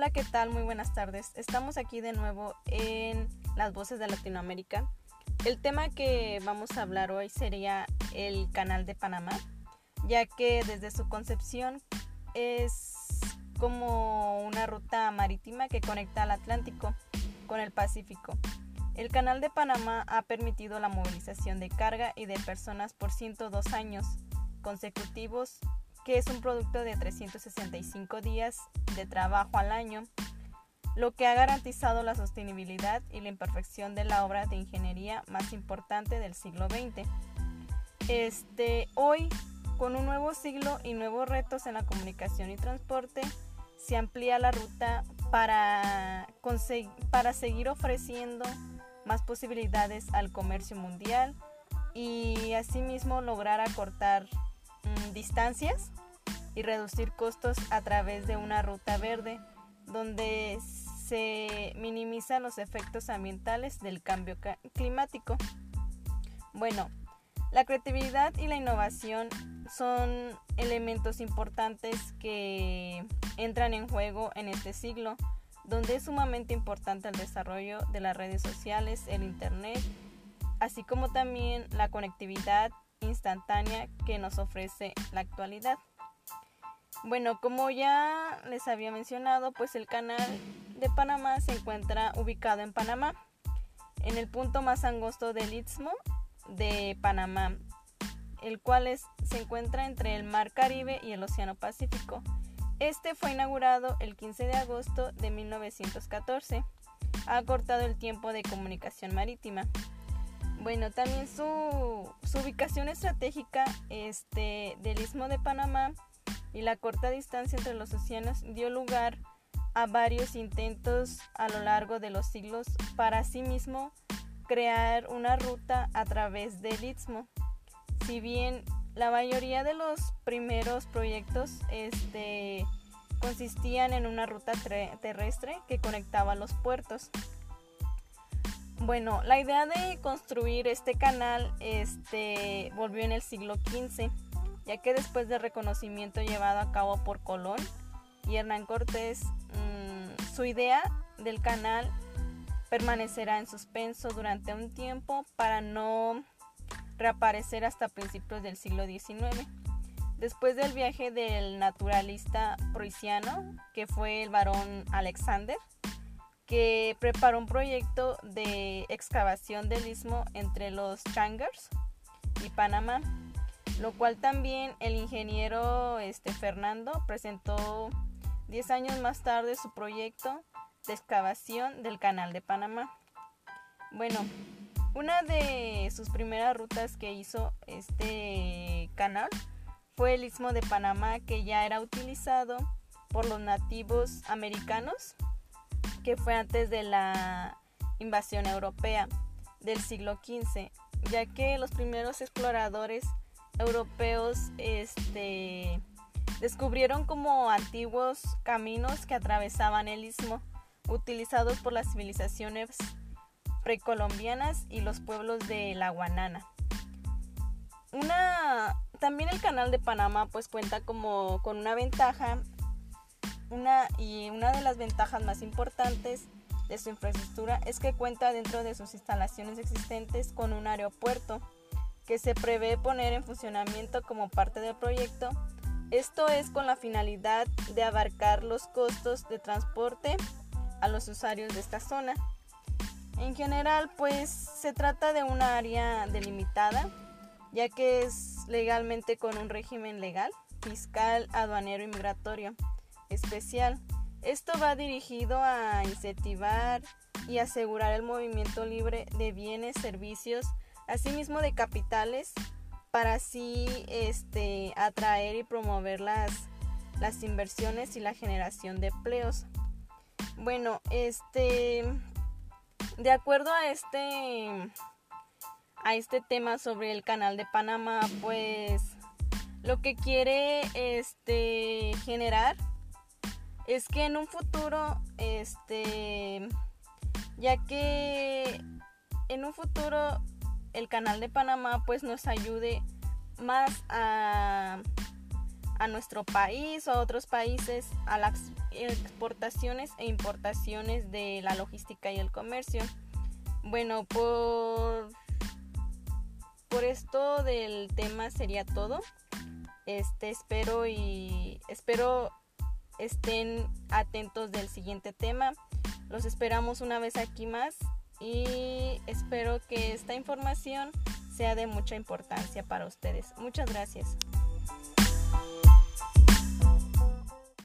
Hola, ¿qué tal? Muy buenas tardes. Estamos aquí de nuevo en Las Voces de Latinoamérica. El tema que vamos a hablar hoy sería el Canal de Panamá, ya que desde su concepción es como una ruta marítima que conecta al Atlántico con el Pacífico. El Canal de Panamá ha permitido la movilización de carga y de personas por 102 años consecutivos que es un producto de 365 días de trabajo al año, lo que ha garantizado la sostenibilidad y la imperfección de la obra de ingeniería más importante del siglo XX. Este, hoy, con un nuevo siglo y nuevos retos en la comunicación y transporte, se amplía la ruta para, para seguir ofreciendo más posibilidades al comercio mundial y asimismo lograr acortar distancias y reducir costos a través de una ruta verde donde se minimizan los efectos ambientales del cambio climático. Bueno, la creatividad y la innovación son elementos importantes que entran en juego en este siglo, donde es sumamente importante el desarrollo de las redes sociales, el Internet, así como también la conectividad instantánea que nos ofrece la actualidad. Bueno, como ya les había mencionado, pues el canal de Panamá se encuentra ubicado en Panamá, en el punto más angosto del istmo de Panamá, el cual se encuentra entre el Mar Caribe y el Océano Pacífico. Este fue inaugurado el 15 de agosto de 1914. Ha acortado el tiempo de comunicación marítima. Bueno, también su, ubicación estratégica este, del Istmo de Panamá y la corta distancia entre los océanos dio lugar a varios intentos a lo largo de los siglos para asimismo crear una ruta a través del istmo. Si bien la mayoría de los primeros proyectos este, consistían en una ruta terrestre que conectaba los puertos. Bueno, la idea de construir este canal este, volvió en el siglo XV, ya que después del reconocimiento llevado a cabo por Colón y Hernán Cortés, mm, su idea del canal permanecerá en suspenso durante un tiempo para no reaparecer hasta principios del siglo XIX. Después del viaje del naturalista prusiano, que fue el barón Alexander, que preparó un proyecto de excavación del istmo entre los Changers y Panamá, lo cual también el ingeniero este, Fernando presentó 10 años más tarde su proyecto de excavación del canal de Panamá. Bueno, una de sus primeras rutas que hizo este canal fue el istmo de Panamá que ya era utilizado por los nativos americanos que fue antes de la invasión europea del siglo XV, ya que los primeros exploradores europeos este, descubrieron como antiguos caminos que atravesaban el istmo, utilizados por las civilizaciones precolombianas y los pueblos de la Guanana. Una, también el canal de Panamá pues cuenta como con una ventaja y una de las ventajas más importantes de su infraestructura es que cuenta dentro de sus instalaciones existentes con un aeropuerto que se prevé poner en funcionamiento como parte del proyecto. Esto es con la finalidad de abarcar los costos de transporte a los usuarios de esta zona. En general, pues se trata de una área delimitada, ya que es legalmente con un régimen legal, fiscal, aduanero y migratorio especial. Esto va dirigido a incentivar y asegurar el movimiento libre de bienes, servicios, asimismo de capitales, para así este, atraer y promover las, las inversiones y la generación de empleos. Bueno, este, de acuerdo a este, a este tema sobre el canal de Panamá, pues lo que quiere este, generar es que en un futuro, este, ya que en un futuro el canal de Panamá pues nos ayude más a, a nuestro país o a otros países a las exportaciones e importaciones de la logística y el comercio. Bueno, por, por esto del tema sería todo. Este espero y espero estén atentos del siguiente tema. Los esperamos una vez aquí más y espero que esta información sea de mucha importancia para ustedes. Muchas gracias.